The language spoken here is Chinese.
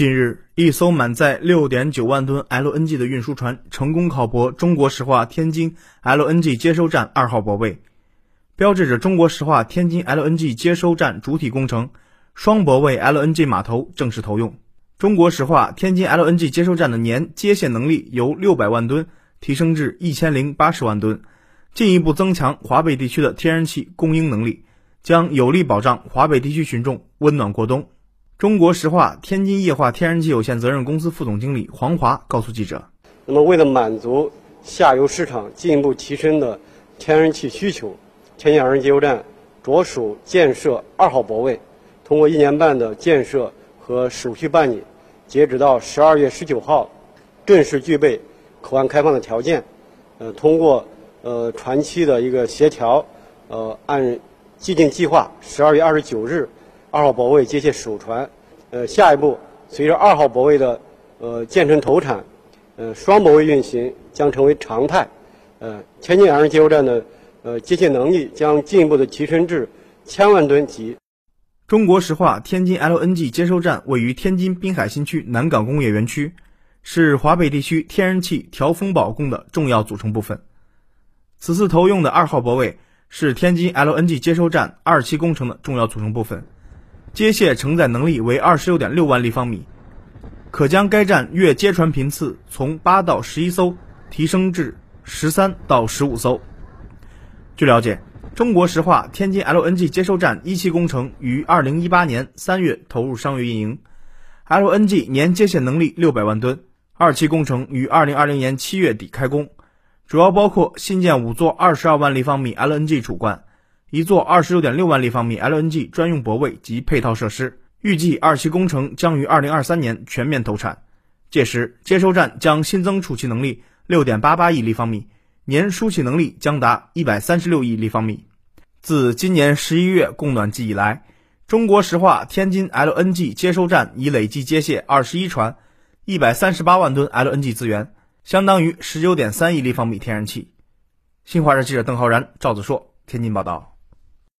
近日，一艘满载六点九万吨 LNG 的运输船成功靠泊中国石化天津 LNG 接收站二号泊位，标志着中国石化天津 LNG 接收站主体工程双泊位 LNG 码头正式投用。中国石化天津 LNG 接收站的年接线能力由六百万吨提升至一千零八十万吨，进一步增强华北地区的天然气供应能力，将有力保障华北地区群众温暖过冬。中国石化天津液化天然气有限责任公司副总经理黄华告诉记者：“那么，为了满足下游市场进一步提升的天然气需求，天津 LNG 接收站着手建设二号泊位。通过一年半的建设和手续办理，截止到十二月十九号，正式具备口岸开放的条件。呃，通过呃船期的一个协调，呃，按既定计划，十二月二十九日。”二号泊位接卸首船，呃，下一步随着二号泊位的呃建成投产，呃，双泊位运行将成为常态，呃，天津 LNG 接收站的呃接卸能力将进一步的提升至千万吨级。中国石化天津 LNG 接收站位于天津滨海新区南港工业园区，是华北地区天然气调峰保供的重要组成部分。此次投用的二号泊位是天津 LNG 接收站二期工程的重要组成部分。接卸承载能力为二十六点六万立方米，可将该站月接船频次从八到十一艘提升至十三到十五艘。据了解，中国石化天津 LNG 接收站一期工程于二零一八年三月投入商业运营，LNG 年接卸能力六百万吨。二期工程于二零二零年七月底开工，主要包括新建五座二十二万立方米 LNG 主罐。一座二十六点六万立方米 LNG 专用泊位及配套设施，预计二期工程将于二零二三年全面投产。届时，接收站将新增储气能力六点八八亿立方米，年输气能力将达一百三十六亿立方米。自今年十一月供暖季以来，中国石化天津 LNG 接收站已累计接卸二十一船，一百三十八万吨 LNG 资源，相当于十九点三亿立方米天然气。新华社记者邓浩然、赵子硕天津报道。